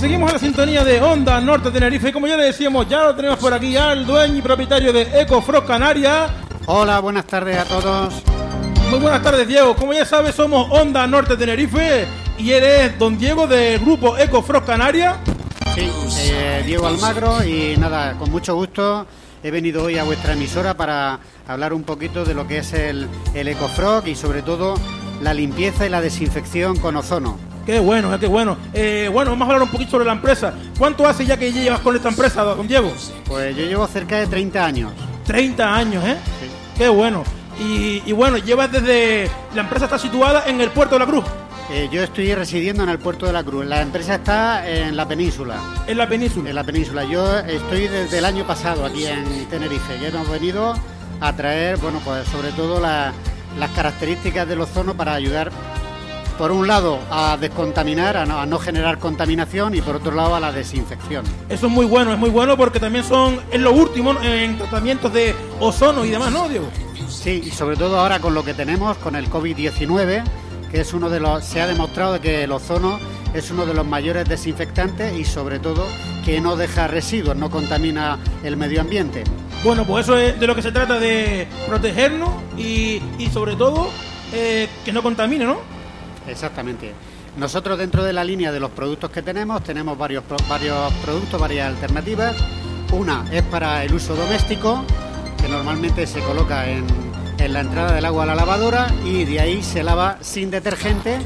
seguimos en la sintonía de Onda Norte Tenerife. Y como ya le decíamos, ya lo tenemos por aquí al dueño y propietario de EcoFrost Canaria. Hola, buenas tardes a todos. Muy buenas tardes, Diego. Como ya sabes, somos Onda Norte Tenerife y eres don Diego del grupo EcoFrost Canaria. Sí, eh, Diego Almagro y nada, con mucho gusto he venido hoy a vuestra emisora para hablar un poquito de lo que es el, el EcoFrog y sobre todo la limpieza y la desinfección con ozono. Qué bueno, qué bueno. Eh, bueno, vamos a hablar un poquito sobre la empresa. ¿Cuánto hace ya que llevas con esta empresa, don Diego? Pues yo llevo cerca de 30 años. 30 años, ¿eh? Qué bueno. Y, y bueno, llevas desde... La empresa está situada en el puerto de la Cruz. Eh, yo estoy residiendo en el puerto de la Cruz. La empresa está en la península. En la península. En la península. Yo estoy desde el año pasado aquí en Tenerife. Ya hemos venido a traer, bueno, pues sobre todo la- las características del ozono para ayudar, por un lado, a descontaminar, a no, a no generar contaminación y por otro lado a la desinfección. Eso es muy bueno, es muy bueno porque también son, es lo último en tratamientos de ozono y demás, ¿no, Diego? Sí, y sobre todo ahora con lo que tenemos, con el COVID-19, que es uno de los, se ha demostrado que el ozono es uno de los mayores desinfectantes y sobre todo que no deja residuos, no contamina el medio ambiente. Bueno, pues eso es de lo que se trata de protegernos y, y sobre todo eh, que no contamine, ¿no? Exactamente. Nosotros dentro de la línea de los productos que tenemos, tenemos varios, varios productos, varias alternativas. Una es para el uso doméstico, que normalmente se coloca en, en la entrada del agua a la lavadora y de ahí se lava sin detergente,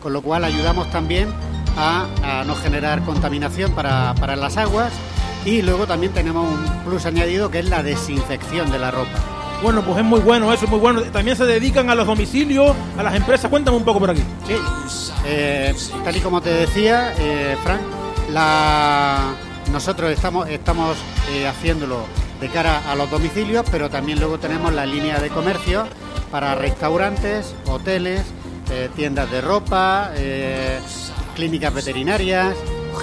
con lo cual ayudamos también a, a no generar contaminación para, para las aguas. Y luego también tenemos un plus añadido que es la desinfección de la ropa. Bueno, pues es muy bueno, eso es muy bueno. También se dedican a los domicilios, a las empresas. Cuéntame un poco por aquí. Sí, eh, tal y como te decía, eh, Frank, nosotros estamos, estamos eh, haciéndolo de cara a los domicilios, pero también luego tenemos la línea de comercio para restaurantes, hoteles, eh, tiendas de ropa, clínicas veterinarias,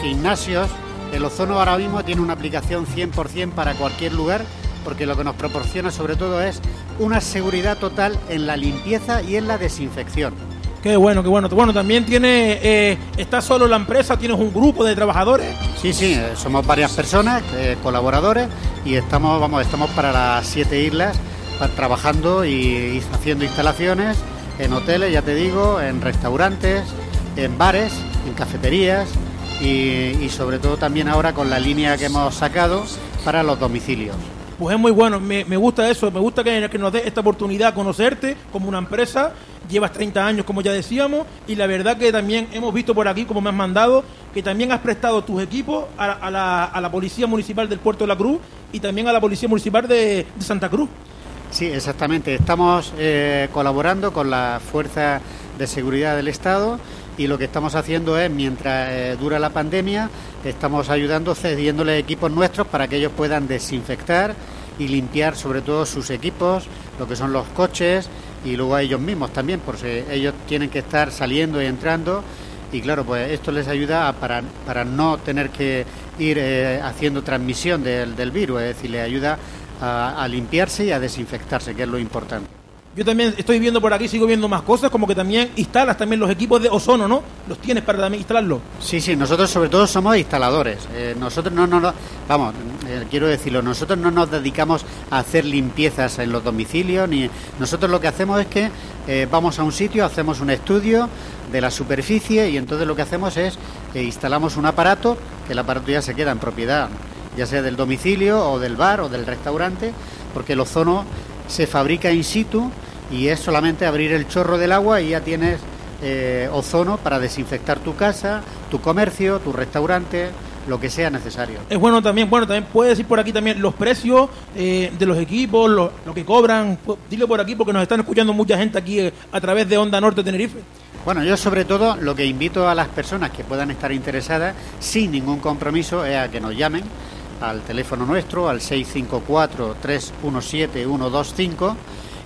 gimnasios. El ozono ahora mismo tiene una aplicación 100% para cualquier lugar porque lo que nos proporciona sobre todo es una seguridad total en la limpieza y en la desinfección. Qué bueno, qué bueno. Bueno, también tiene, eh, está solo la empresa, tienes un grupo de trabajadores. Sí, sí, eh, somos varias personas, eh, colaboradores, y estamos, vamos, estamos para las siete islas trabajando y, y haciendo instalaciones en hoteles, ya te digo, en restaurantes, en bares, en cafeterías y, y sobre todo también ahora con la línea que hemos sacado para los domicilios. Pues es muy bueno, me, me gusta eso, me gusta que, que nos dé esta oportunidad a conocerte como una empresa. Llevas 30 años, como ya decíamos, y la verdad que también hemos visto por aquí, como me has mandado, que también has prestado tus equipos a, la, a la Policía Municipal del Puerto de la Cruz y también a la Policía Municipal de, de Santa Cruz. Sí, exactamente. Estamos eh, colaborando con la Fuerza de Seguridad del Estado y lo que estamos haciendo es, mientras eh, dura la pandemia, estamos ayudando, cediéndole equipos nuestros para que ellos puedan desinfectar y limpiar sobre todo sus equipos, lo que son los coches y luego a ellos mismos también, porque ellos tienen que estar saliendo y entrando y claro, pues esto les ayuda para, para no tener que ir eh, haciendo transmisión del, del virus, es decir, les ayuda a limpiarse y a desinfectarse, que es lo importante. Yo también estoy viendo por aquí, sigo viendo más cosas, como que también instalas también los equipos de ozono, ¿no? Los tienes para también instalarlos. Sí, sí, nosotros sobre todo somos instaladores. Eh, nosotros no nos, vamos, eh, quiero decirlo, nosotros no nos dedicamos a hacer limpiezas en los domicilios, ni nosotros lo que hacemos es que eh, vamos a un sitio, hacemos un estudio de la superficie y entonces lo que hacemos es instalamos un aparato, que el aparato ya se queda en propiedad, ya sea del domicilio o del bar o del restaurante, porque el ozono se fabrica in situ y es solamente abrir el chorro del agua y ya tienes eh, ozono para desinfectar tu casa, tu comercio, tu restaurante, lo que sea necesario. Es bueno también, bueno, también puedes decir por aquí también los precios eh, de los equipos, lo, lo que cobran. Pu- Dile por aquí porque nos están escuchando mucha gente aquí eh, a través de Onda Norte Tenerife. Bueno, yo sobre todo lo que invito a las personas que puedan estar interesadas sin ningún compromiso es a que nos llamen al teléfono nuestro, al 654-317-125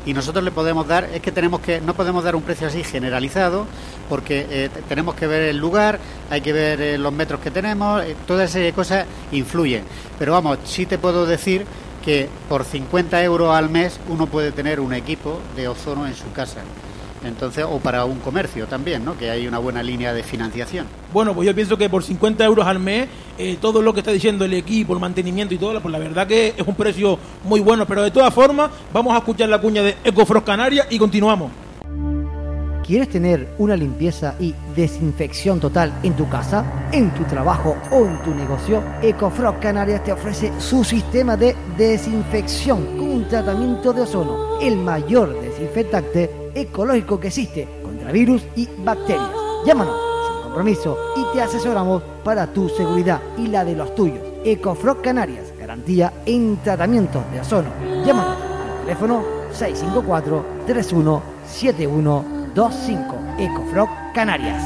y nosotros le podemos dar, es que tenemos que, no podemos dar un precio así generalizado porque eh, tenemos que ver el lugar, hay que ver eh, los metros que tenemos, eh, todas esas cosas influyen. Pero vamos, sí te puedo decir que por 50 euros al mes uno puede tener un equipo de ozono en su casa Entonces, o para un comercio también, ¿no? Que hay una buena línea de financiación. Bueno, pues yo pienso que por 50 euros al mes, eh, todo lo que está diciendo el equipo, el mantenimiento y todo, pues la verdad que es un precio muy bueno. Pero de todas formas, vamos a escuchar la cuña de Ecofrost Canarias y continuamos. ¿Quieres tener una limpieza y desinfección total en tu casa, en tu trabajo o en tu negocio? Ecofrog Canarias te ofrece su sistema de desinfección con un tratamiento de ozono, el mayor desinfectante ecológico que existe contra virus y bacterias. Llámanos sin compromiso y te asesoramos para tu seguridad y la de los tuyos. Ecofrog Canarias, garantía en tratamientos de ozono. Llámanos al teléfono 654 3171 25 Ecofrog Canarias.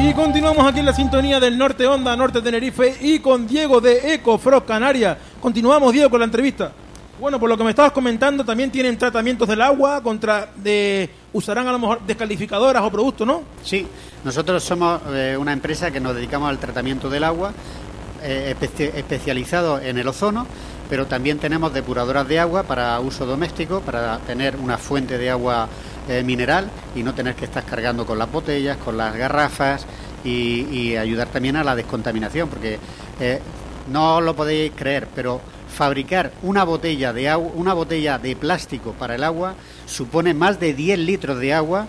Y continuamos aquí en la sintonía del Norte Onda, Norte Tenerife y con Diego de Ecofrog Canarias. Continuamos, Diego, con la entrevista. Bueno, por lo que me estabas comentando, también tienen tratamientos del agua contra de usarán a lo mejor descalificadoras o productos, ¿no? Sí, nosotros somos eh, una empresa que nos dedicamos al tratamiento del agua, eh, especializado en el ozono, pero también tenemos depuradoras de agua para uso doméstico, para tener una fuente de agua eh, mineral y no tener que estar cargando con las botellas, con las garrafas y, ayudar también a la descontaminación, porque eh, no lo podéis creer, pero fabricar una botella de agua, una botella de plástico para el agua supone más de 10 litros de agua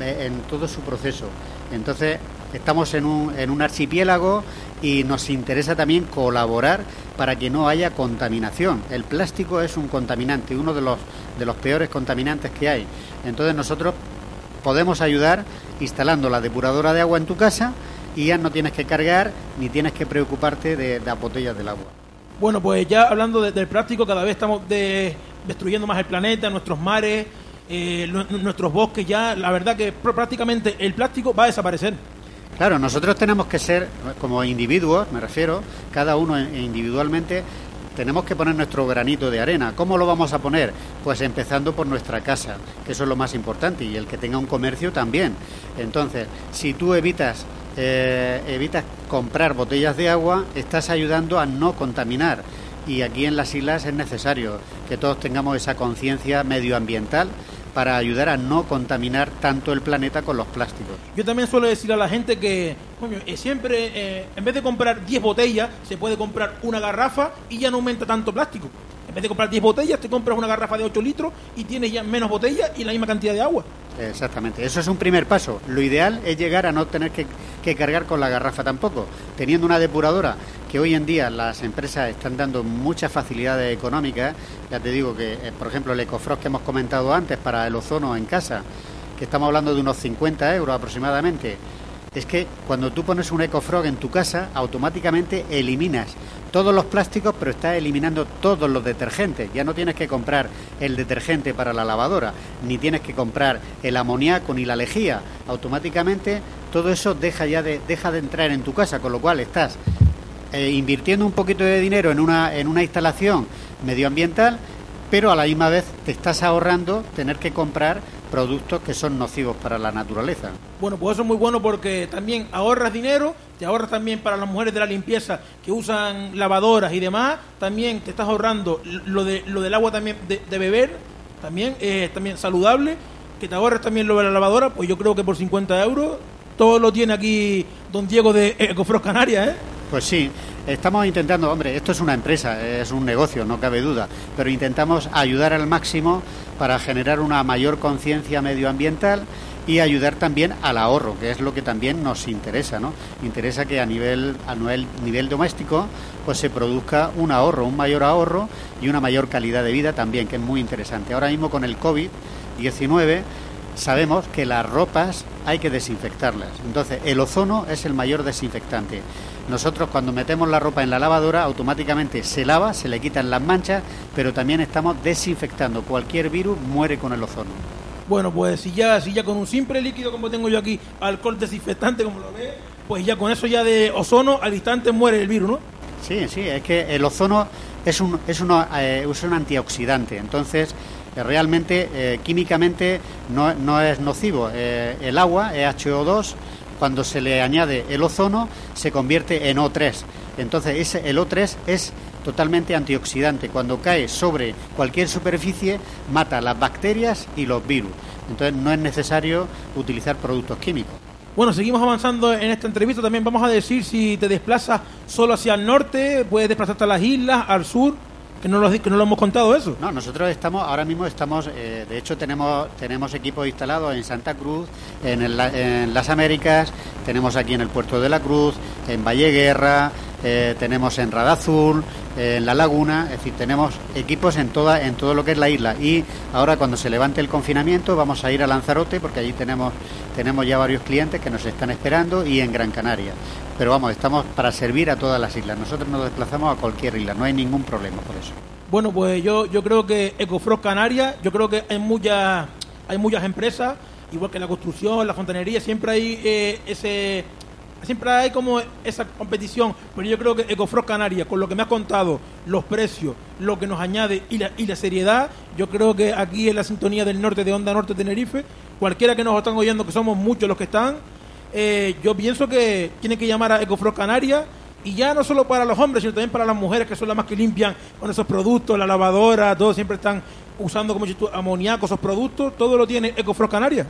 eh, en todo su proceso. Entonces, estamos en un, en un archipiélago y nos interesa también colaborar para que no haya contaminación. El plástico es un contaminante, uno de los, de los peores contaminantes que hay. Entonces nosotros podemos ayudar instalando la depuradora de agua en tu casa y ya no tienes que cargar ni tienes que preocuparte de, las botellas del agua. Bueno, pues ya hablando del plástico, cada vez estamos destruyendo más el planeta, nuestros mares, eh, nuestros bosques ya. La verdad que prácticamente el plástico va a desaparecer. Claro, nosotros tenemos que ser, como individuos, me refiero, cada uno individualmente, tenemos que poner nuestro granito de arena. ¿Cómo lo vamos a poner? Pues empezando por nuestra casa, que eso es lo más importante, y el que tenga un comercio también. Entonces, si tú evitas eh, evitas comprar botellas de agua, estás ayudando a no contaminar. Y aquí en las islas es necesario que todos tengamos esa conciencia medioambiental para ayudar a no contaminar tanto el planeta con los plásticos. Yo también suelo decir a la gente que coño, eh, siempre, eh, en vez de comprar 10 botellas, se puede comprar una garrafa y ya no aumenta tanto plástico. En vez de comprar 10 botellas, te compras una garrafa de 8 litros y tienes ya menos botellas y la misma cantidad de agua. Exactamente, eso es un primer paso. Lo ideal es llegar a no tener que, cargar con la garrafa tampoco. Teniendo una depuradora que hoy en día las empresas están dando muchas facilidades económicas. Ya te digo que, eh, por ejemplo, el Ecofrost que hemos comentado antes para el ozono en casa, que estamos hablando de unos 50 euros aproximadamente, es que cuando tú pones un EcoFrog en tu casa, automáticamente eliminas todos los plásticos, pero estás eliminando todos los detergentes. Ya no tienes que comprar el detergente para la lavadora, ni tienes que comprar el amoníaco ni la lejía. Automáticamente todo eso deja ya de, deja de entrar en tu casa, con lo cual estás eh, invirtiendo un poquito de dinero en una, en una instalación medioambiental, pero a la misma vez te estás ahorrando tener que comprar productos que son nocivos para la naturaleza. Bueno, pues eso es muy bueno porque también ahorras dinero, te ahorras también para las mujeres de la limpieza que usan lavadoras y demás, también te estás ahorrando lo, de, lo del agua también de, beber, también es también saludable, que te ahorras también lo de la lavadora, pues yo creo que por 50 euros todo lo tiene aquí don Diego de Ecofros Canarias, ¿eh? Pues sí, estamos intentando, hombre, esto es una empresa, es un negocio, no cabe duda, pero intentamos ayudar al máximo para generar una mayor conciencia medioambiental y ayudar también al ahorro, que es lo que también nos interesa, ¿no? Interesa que a nivel a nivel, nivel doméstico pues se produzca un ahorro, un mayor ahorro y una mayor calidad de vida también, que es muy interesante. Ahora mismo con el COVID-19 sabemos que las ropas hay que desinfectarlas. Entonces, el ozono es el mayor desinfectante. Nosotros cuando metemos la ropa en la lavadora automáticamente se lava, se le quitan las manchas, pero también estamos desinfectando. Cualquier virus muere con el ozono. Bueno, pues si ya, si ya con un simple líquido como tengo yo aquí, alcohol desinfectante como lo ve, pues ya con eso ya de ozono al instante muere el virus, ¿no? Sí, sí, es que el ozono es un, es, eh, es un antioxidante, entonces realmente eh, químicamente no, no, es nocivo. el agua es HO2 cuando se le añade el ozono se convierte en O3. Entonces ese, el O3 es totalmente antioxidante. Cuando cae sobre cualquier superficie, mata las bacterias y los virus. Entonces no es necesario utilizar productos químicos. Bueno, seguimos avanzando en esta entrevista. También vamos a decir si te desplazas solo hacia el norte, puedes desplazarte a las islas, al sur, que no lo, que no lo hemos contado eso. No, nosotros estamos, ahora mismo estamos, eh, de hecho tenemos, tenemos equipos instalados en Santa Cruz, en, las Américas, tenemos aquí en el Puerto de la Cruz, en Valle Guerra, eh, tenemos en Radazul, eh, en La Laguna, es decir, tenemos equipos en toda, en todo lo que es la isla. Y ahora cuando se levante el confinamiento vamos a ir a Lanzarote porque allí tenemos, tenemos ya varios clientes que nos están esperando y en Gran Canaria. Pero vamos, estamos para servir a todas las islas. Nosotros nos desplazamos a cualquier isla, no hay ningún problema por eso. Bueno, pues yo, yo creo que Ecofrost Canarias, yo creo que hay muchas, hay muchas empresas, igual que la construcción, la fontanería, siempre hay eh, ese siempre hay como esa competición, pero yo creo que Ecofrost Canarias, con lo que me has contado, los precios, lo que nos añade y la, y la seriedad, yo creo que aquí en la sintonía del norte de Onda Norte Tenerife, cualquiera que nos están oyendo, que somos muchos los que están, eh, yo pienso que tienen que llamar a Ecofrost Canarias y ya no solo para los hombres, sino también para las mujeres que son las más que limpian con esos productos, la lavadora, todos siempre están usando como tú, amoníaco, esos productos, todo lo tiene Ecofrost Canarias.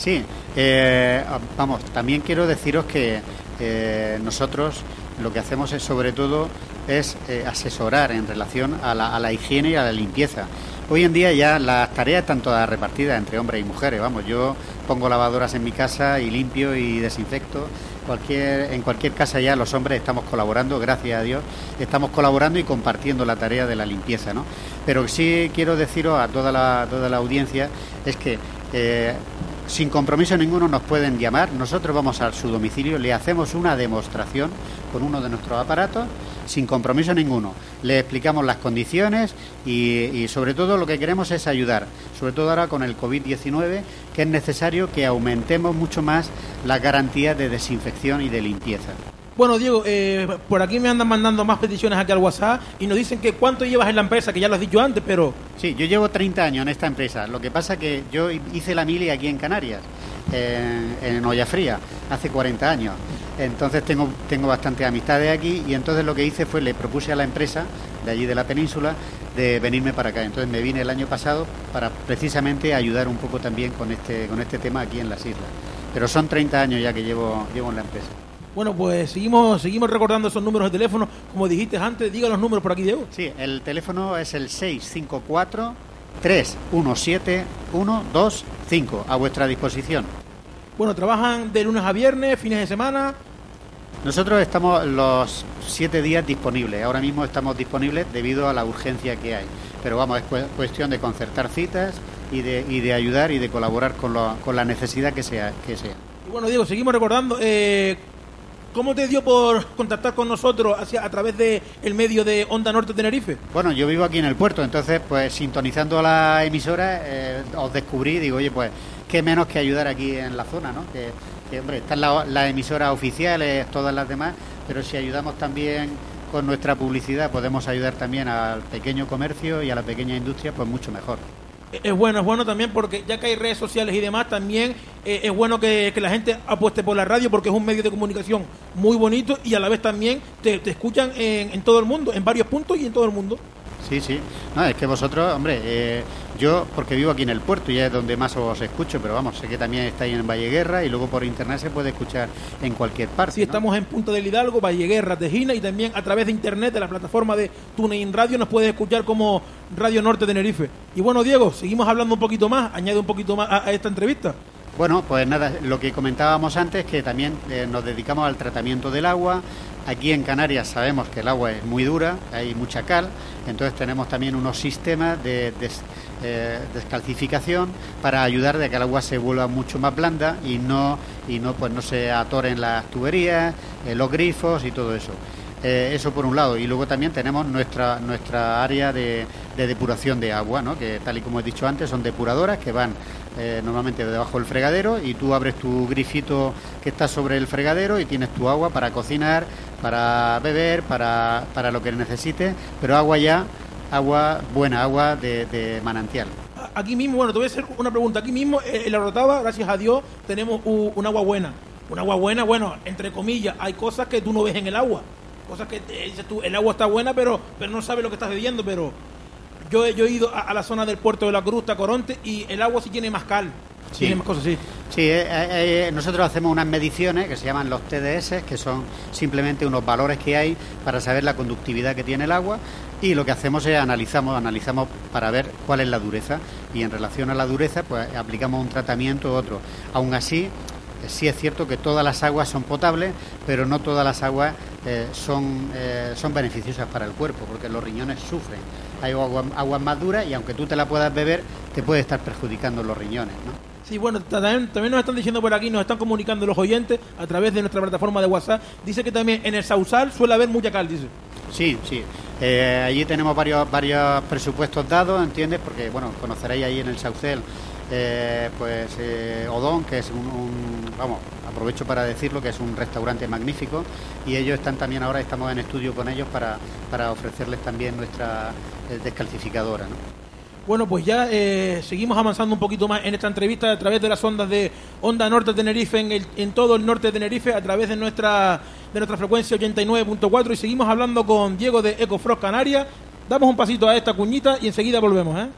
Sí, eh, vamos, también quiero deciros que eh, nosotros lo que hacemos es sobre todo es eh, asesorar en relación a la, a la higiene y a la limpieza. Hoy en día ya las tareas están todas repartidas entre hombres y mujeres. Vamos, yo pongo lavadoras en mi casa y limpio y desinfecto. Cualquier, en cualquier casa ya los hombres estamos colaborando, gracias a Dios, estamos colaborando y compartiendo la tarea de la limpieza, ¿no? Pero sí quiero deciros a toda la, toda la audiencia es que eh, sin compromiso ninguno nos pueden llamar, nosotros vamos a su domicilio, le hacemos una demostración con uno de nuestros aparatos sin compromiso ninguno. Le explicamos las condiciones y, sobre todo lo que queremos es ayudar, sobre todo ahora con el COVID-19, que es necesario que aumentemos mucho más la garantía de desinfección y de limpieza. Bueno, Diego, eh, por aquí me andan mandando más peticiones aquí al WhatsApp y nos dicen que cuánto llevas en la empresa, que ya lo has dicho antes, pero... Sí, yo llevo 30 años en esta empresa. Lo que pasa que yo hice la mili aquí en Canarias, en, en Olla Fría, hace 40 años. Entonces tengo, tengo bastante amistades aquí y entonces lo que hice fue le propuse a la empresa de allí de la península de venirme para acá. Entonces me vine el año pasado para precisamente ayudar un poco también con este, con este tema aquí en las islas. Pero son 30 años ya que llevo, llevo en la empresa. Bueno, pues seguimos, seguimos recordando esos números de teléfono. Como dijiste antes, diga los números por aquí, Diego. Sí, el teléfono es el 654 317 125 a vuestra disposición. Bueno, trabajan de lunes a viernes, fines de semana. Nosotros estamos los siete días disponibles. Ahora mismo estamos disponibles debido a la urgencia que hay. Pero vamos, es cu cuestión de concertar citas y de, y de ayudar y de colaborar con, lo, con la necesidad que sea, que sea. Y bueno, Diego, seguimos recordando. Eh, ¿Cómo te dio por contactar con nosotros hacia, a través del el medio de Onda Norte Tenerife? Bueno, yo vivo aquí en el puerto, entonces, pues sintonizando la emisora, eh, os descubrí, digo, oye, pues, qué menos que ayudar aquí en la zona, ¿no? Que, hombre, están las la emisoras oficiales, todas las demás, pero si ayudamos también con nuestra publicidad, podemos ayudar también al pequeño comercio y a la pequeña industria, pues mucho mejor. Es bueno, es bueno también porque ya que hay redes sociales y demás, también eh, es bueno que, la gente apueste por la radio porque es un medio de comunicación muy bonito y a la vez también te, escuchan en, todo el mundo, en varios puntos y en todo el mundo. Sí, sí. No, es que vosotros, hombre, eh, yo porque vivo aquí en el puerto y es donde más os escucho, pero vamos, sé que también estáis en Valleguerra y luego por internet se puede escuchar en cualquier parte. Sí, ¿no? estamos en Punta del Hidalgo, Valleguerra, Tejina y también a través de internet, de la plataforma de TuneIn Radio, nos puedes escuchar como Radio Norte Tenerife. Y bueno, Diego, seguimos hablando un poquito más, añade un poquito más a, a esta entrevista. Bueno, pues nada, lo que comentábamos antes, que también eh, nos dedicamos al tratamiento del agua. Aquí en Canarias sabemos que el agua es muy dura, hay mucha cal, entonces tenemos también unos sistemas de eh, descalcificación para ayudar de que el agua se vuelva mucho más blanda y no y no pues no se atoren las tuberías, eh, los grifos y todo eso. Eso por un lado. Y luego también tenemos nuestra, nuestra área de, de, depuración de agua, ¿no? que tal y como he dicho antes son depuradoras que van eh, normalmente debajo del fregadero y tú abres tu grifito que está sobre el fregadero y tienes tu agua para cocinar, para beber, para, para lo que necesites, pero agua ya, agua buena, agua de, manantial aquí mismo, bueno, te voy a hacer una pregunta. Aquí mismo en la Rotava, gracias a Dios, tenemos un, un, agua buena. Un agua buena, bueno, entre comillas, hay cosas que tú no ves en el agua. Cosas que eh, dices tú, el agua está buena, pero, pero no sabes lo que estás bebiendo, pero yo, he- yo he ido a, a la zona del puerto de la Cruz, Coronte, y el agua sí tiene más cal. Sí. Tiene más cosas, sí. Sí, eh, eh, eh, nosotros hacemos unas mediciones que se llaman los TDS, que son simplemente unos valores que hay para saber la conductividad que tiene el agua y lo que hacemos es analizamos, analizamos para ver cuál es la dureza y en relación a la dureza pues aplicamos un tratamiento u otro. Aún así, sí es cierto que todas las aguas son potables, pero no todas las aguas eh, son, eh, son beneficiosas para el cuerpo, porque los riñones sufren. Hay agua- aguas más duras y aunque tú te la puedas beber, te puede estar perjudicando los riñones, ¿no? Sí, bueno, también, también nos están diciendo por aquí, nos están comunicando los oyentes a través de nuestra plataforma de WhatsApp. Dice que también en el Sausal suele haber mucha cal, dice. Sí, sí. Eh, allí tenemos varios, varios presupuestos dados, ¿entiendes? Porque, bueno, conoceréis ahí en el Saucel, eh, pues eh, Odón, que es un, un- vamos, aprovecho para decirlo, que es un restaurante magnífico y ellos están también ahora, estamos en estudio con ellos para, para ofrecerles también nuestra eh, descalcificadora, ¿no? Bueno, pues ya seguimos avanzando un poquito más en esta entrevista a través de las ondas de Onda Norte Tenerife en, en todo el norte de Tenerife a través de nuestra de nuestra frecuencia 89.4 y seguimos hablando con Diego de Ecofrost Canarias. Damos un pasito a esta cuñita y enseguida volvemos, ¿eh?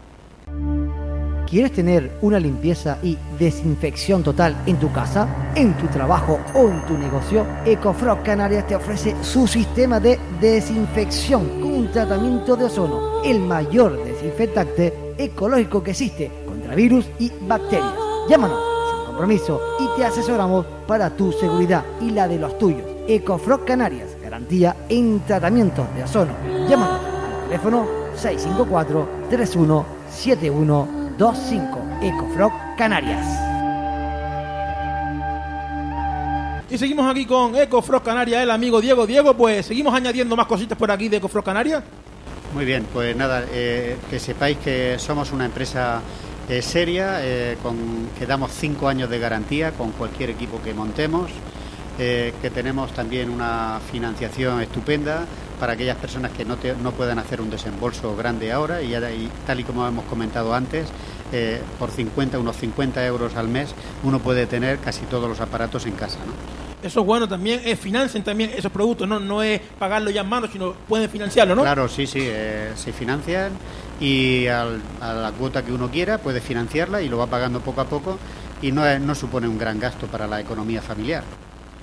¿Quieres tener una limpieza y desinfección total en tu casa, en tu trabajo o en tu negocio? Ecofrog Canarias te ofrece su sistema de desinfección con un tratamiento de ozono, el mayor desinfectante ecológico que existe contra virus y bacterias. Llámanos sin compromiso y te asesoramos para tu seguridad y la de los tuyos. Ecofrog Canarias, garantía en tratamientos de ozono. Llámanos al teléfono 654 3171 25 Ecofrog Canarias. Y seguimos aquí con Ecofrost Canarias, el amigo Diego. Diego, pues seguimos añadiendo más cositas por aquí de Ecofrost Canarias. Muy bien, pues nada, eh, que sepáis que somos una empresa eh, seria, eh, con, que damos cinco años de garantía con cualquier equipo que montemos, eh, que tenemos también una financiación estupenda para aquellas personas que no, te- no puedan hacer un desembolso grande ahora y, ya- y tal y como hemos comentado antes, eh, por 50, unos 50 euros al mes, uno puede tener casi todos los aparatos en casa. ¿no? Eso es bueno también, es financien también esos productos, no, no es pagarlo ya en mano, sino pueden financiarlo, ¿no? Claro, sí, sí, eh, se financian y al- a la cuota que uno quiera puede financiarla y lo va pagando poco a poco y no, no supone un gran gasto para la economía familiar.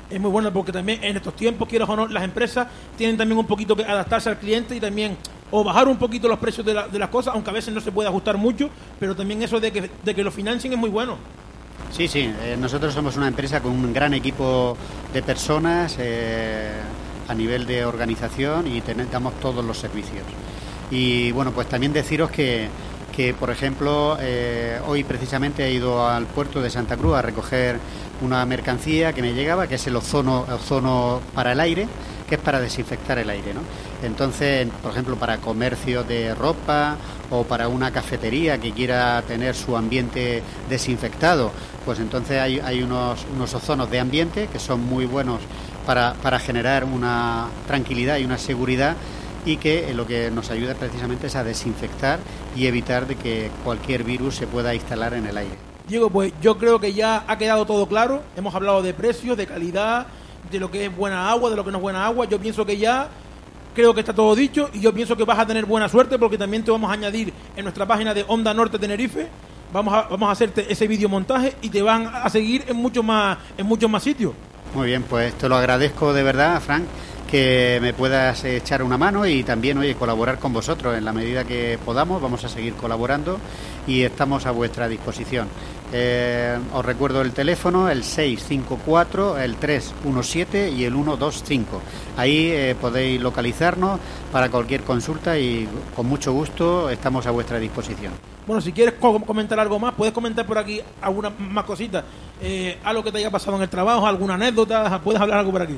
Es muy bueno porque también en estos tiempos, quieras o no, las empresas tienen también un poquito que adaptarse al cliente y también o bajar un poquito los precios de, la- de las cosas, aunque a veces no se puede ajustar mucho, pero también eso de que, de que lo financien es muy bueno. Sí, sí, eh, nosotros somos una empresa con un gran equipo de personas eh, a nivel de organización y ten- damos todos los servicios. Y bueno, pues también deciros que, que por ejemplo, eh, hoy precisamente he ido al puerto de Santa Cruz a recoger una mercancía que me llegaba, que es el ozono, ozono para el aire, que es para desinfectar el aire, ¿no? Entonces, por ejemplo, para comercio de ropa o para una cafetería que quiera tener su ambiente desinfectado, pues entonces hay, hay unos, unos ozonos de ambiente que son muy buenos para, para generar una tranquilidad y una seguridad y que eh, lo que nos ayuda precisamente es a desinfectar y evitar de que cualquier virus se pueda instalar en el aire. Diego, pues yo creo que ya ha quedado todo claro. Hemos hablado de precios, de calidad, de lo que es buena agua, de lo que no es buena agua. Yo pienso que ya creo que está todo dicho y yo pienso que vas a tener buena suerte porque también te vamos a añadir en nuestra página de Onda Norte Tenerife. Vamos a, vamos a hacerte ese videomontaje y te van a seguir en muchos más, en muchos más sitios. Muy bien, pues te lo agradezco de verdad, Frank, que me puedas echar una mano y también, oye, colaborar con vosotros en la medida que podamos. Vamos a seguir colaborando y estamos a vuestra disposición. Eh, os recuerdo el teléfono, el 654, el 317 y el 125. Ahí eh, podéis localizarnos para cualquier consulta y con mucho gusto estamos a vuestra disposición. Bueno, si quieres co- comentar algo más, puedes comentar por aquí alguna más cositas. Eh, algo que te haya pasado en el trabajo, alguna anécdota, puedes hablar algo por aquí.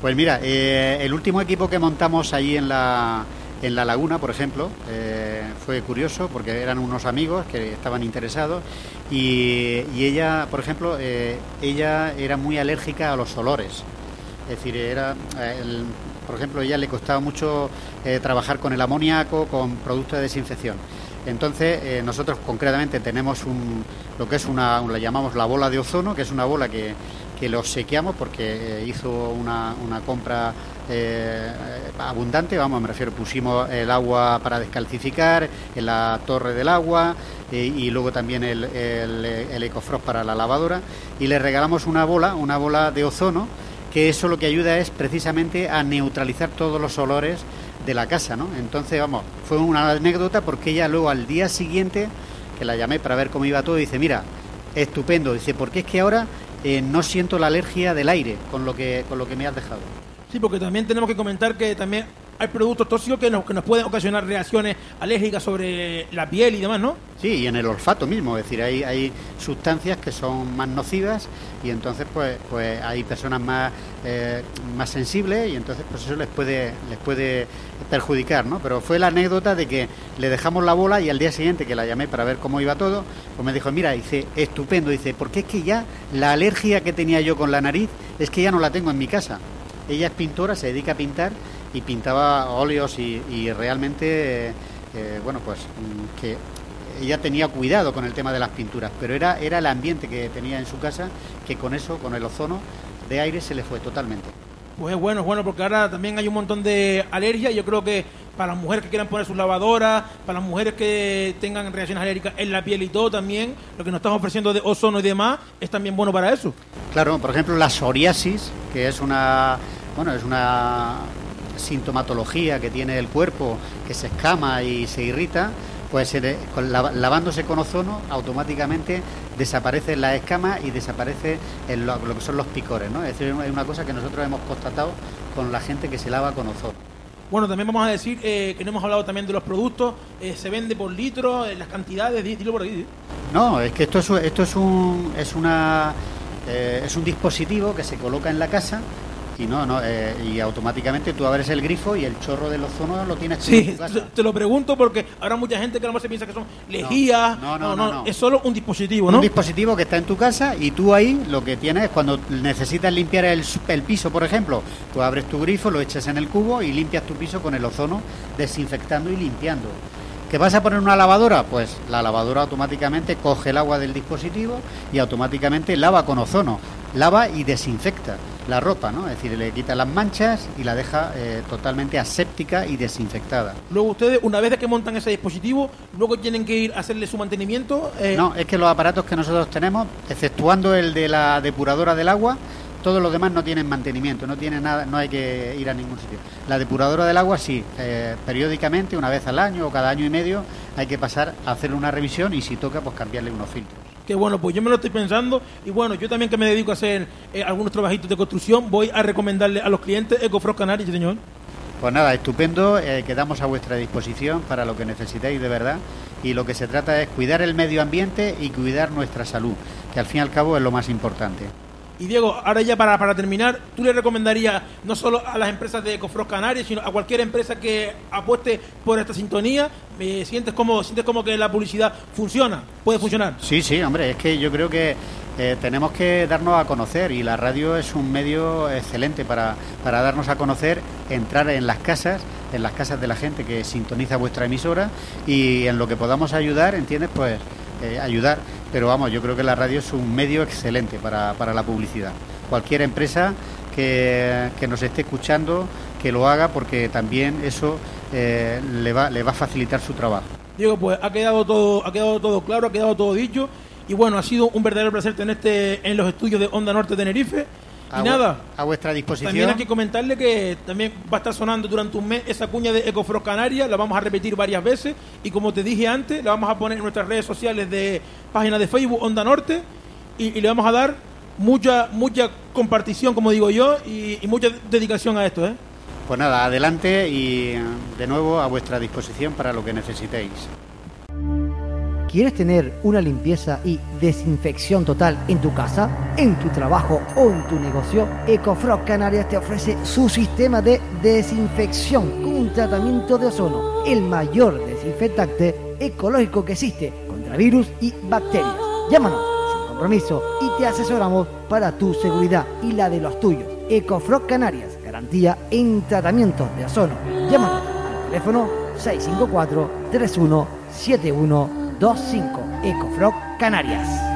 Pues mira, eh, el último equipo que montamos allí en la, en la laguna, por ejemplo, eh, fue curioso porque eran unos amigos que estaban interesados y, ella, por ejemplo, eh, ella era muy alérgica a los olores. Es decir, era, eh, por ejemplo, a ella le costaba mucho trabajar con el amoníaco, con productos de desinfección. Entonces, nosotros concretamente tenemos un, lo que es una, la llamamos la bola de ozono, que es una bola que, que lo sequeamos porque eh, hizo una, una compra eh, abundante, vamos, me refiero, pusimos el agua para descalcificar en la torre del agua eh, y luego también el, el, el Ecofrost para la lavadora y le regalamos una bola, una bola de ozono, que eso lo que ayuda es precisamente a neutralizar todos los olores de la casa, ¿no? Entonces, vamos, fue una anécdota porque ella luego al día siguiente, que la llamé para ver cómo iba todo, dice, mira, estupendo, dice, porque es que ahora eh, no siento la alergia del aire con lo que, con lo que me has dejado. Sí, porque también tenemos que comentar que también hay productos tóxicos que nos, que nos pueden ocasionar reacciones alérgicas sobre la piel y demás, ¿no? Sí, y en el olfato mismo, es decir, hay, hay sustancias que son más nocivas y entonces pues, pues hay personas más, eh, más sensibles y entonces pues eso les puede, les puede perjudicar, ¿no? Pero fue la anécdota de que le dejamos la bola y al día siguiente que la llamé para ver cómo iba todo, pues me dijo, mira, dice, estupendo, dice, porque es que ya la alergia que tenía yo con la nariz es que ya no la tengo en mi casa. Ella es pintora, se dedica a pintar y pintaba óleos y, y realmente, eh, eh, bueno, pues mm, que ella tenía cuidado con el tema de las pinturas, pero era, era el ambiente que tenía en su casa que con eso, con el ozono de aire, se le fue totalmente. Pues es bueno, es bueno, porque ahora también hay un montón de alergias. Yo creo que para las mujeres que quieran poner sus lavadoras, para las mujeres que tengan reacciones alérgicas en la piel y todo también, lo que nos están ofreciendo de ozono y demás, es también bueno para eso. Claro, por ejemplo, la psoriasis, que es una, bueno, es una sintomatología que tiene el cuerpo, que se escama y se irrita, pues con lavándose con ozono automáticamente desaparece la escama y desaparece el- lo, que son los picores, ¿no? Es decir, es una cosa que nosotros hemos constatado con la gente que se lava con ozono. Bueno, también vamos a decir eh, que no hemos hablado también de los productos, eh, se vende por litro, eh, las cantidades, di- dilo por aquí. No, es que esto es, esto es un es una es un dispositivo que se coloca en la casa y no, no eh, y automáticamente tú abres el grifo y el chorro del ozono lo tienes en Sí, tu casa. te, lo pregunto porque ahora mucha gente que a lo mejor se piensa que son lejías. no, no, no, no. es solo un dispositivo, Un ¿no? dispositivo que está en tu casa y tú ahí lo que tienes es cuando necesitas limpiar el, el piso, por ejemplo, tú abres tu grifo, lo echas en el cubo y limpias tu piso con el ozono, desinfectando y limpiando. ¿Que vas a poner una lavadora? Pues la lavadora automáticamente coge el agua del dispositivo y automáticamente lava con ozono, lava y desinfecta la ropa, ¿no? Es decir, le quita las manchas y la deja eh, totalmente aséptica y desinfectada. Luego ustedes, una vez que montan ese dispositivo, luego tienen que ir a hacerle su mantenimiento. eh, No, es que los aparatos que nosotros tenemos, exceptuando el de la depuradora del agua, todos los demás no tienen mantenimiento, no tiene nada, no hay que ir a ningún sitio. La depuradora del agua sí, eh, periódicamente, una vez al año o cada año y medio, hay que pasar a hacer una revisión y si toca, pues cambiarle unos filtros. Que bueno, pues yo me lo estoy pensando. Y bueno, yo también que me dedico a hacer eh, algunos trabajitos de construcción, voy a recomendarle a los clientes Ecofrost Canarias, señor. Pues nada, estupendo, eh, quedamos a vuestra disposición para lo que necesitéis de verdad y lo que se trata es cuidar el medio ambiente y cuidar nuestra salud, que al fin y al cabo es lo más importante. Y Diego, ahora ya para, para terminar, ¿tú le recomendarías no solo a las empresas de Ecofrost Canarias, sino a cualquier empresa que apueste por esta sintonía? ¿Me sientes como sientes como que la publicidad funciona? ¿Puede funcionar? Sí, sí, hombre, es que yo creo que eh, tenemos que darnos a conocer y la radio es un medio excelente para, para darnos a conocer, entrar en las casas, en las casas de la gente que sintoniza vuestra emisora y en lo que podamos ayudar, ¿entiendes? Pues eh, ayudar. Pero vamos, yo creo que la radio es un medio excelente para, para la publicidad. Cualquier empresa que, que nos esté escuchando, que lo haga porque también eso eh, le, va, le va a facilitar su trabajo. Diego, pues ha quedado todo, ha quedado todo claro, ha quedado todo dicho. Y bueno, ha sido un verdadero placer tenerte en los estudios de Onda Norte Tenerife. A Y nada, a vuestra disposición. también hay que comentarle que también va a estar sonando durante un mes esa cuña de Ecofrost Canarias, la vamos a repetir varias veces y como te dije antes, la vamos a poner en nuestras redes sociales de página de Facebook Onda Norte y, y le vamos a dar mucha mucha compartición, como digo yo, y, y mucha dedicación a esto, ¿eh? Pues nada, adelante y de nuevo a vuestra disposición para lo que necesitéis. ¿Quieres tener una limpieza y desinfección total en tu casa, en tu trabajo o en tu negocio? Ecofrost Canarias te ofrece su sistema de desinfección con un tratamiento de ozono, el mayor desinfectante ecológico que existe contra virus y bacterias. Llámanos sin compromiso y te asesoramos para tu seguridad y la de los tuyos. Ecofrost Canarias, garantía en tratamientos de ozono. Llámanos al teléfono 654 3171 25 Ecofrog Canarias.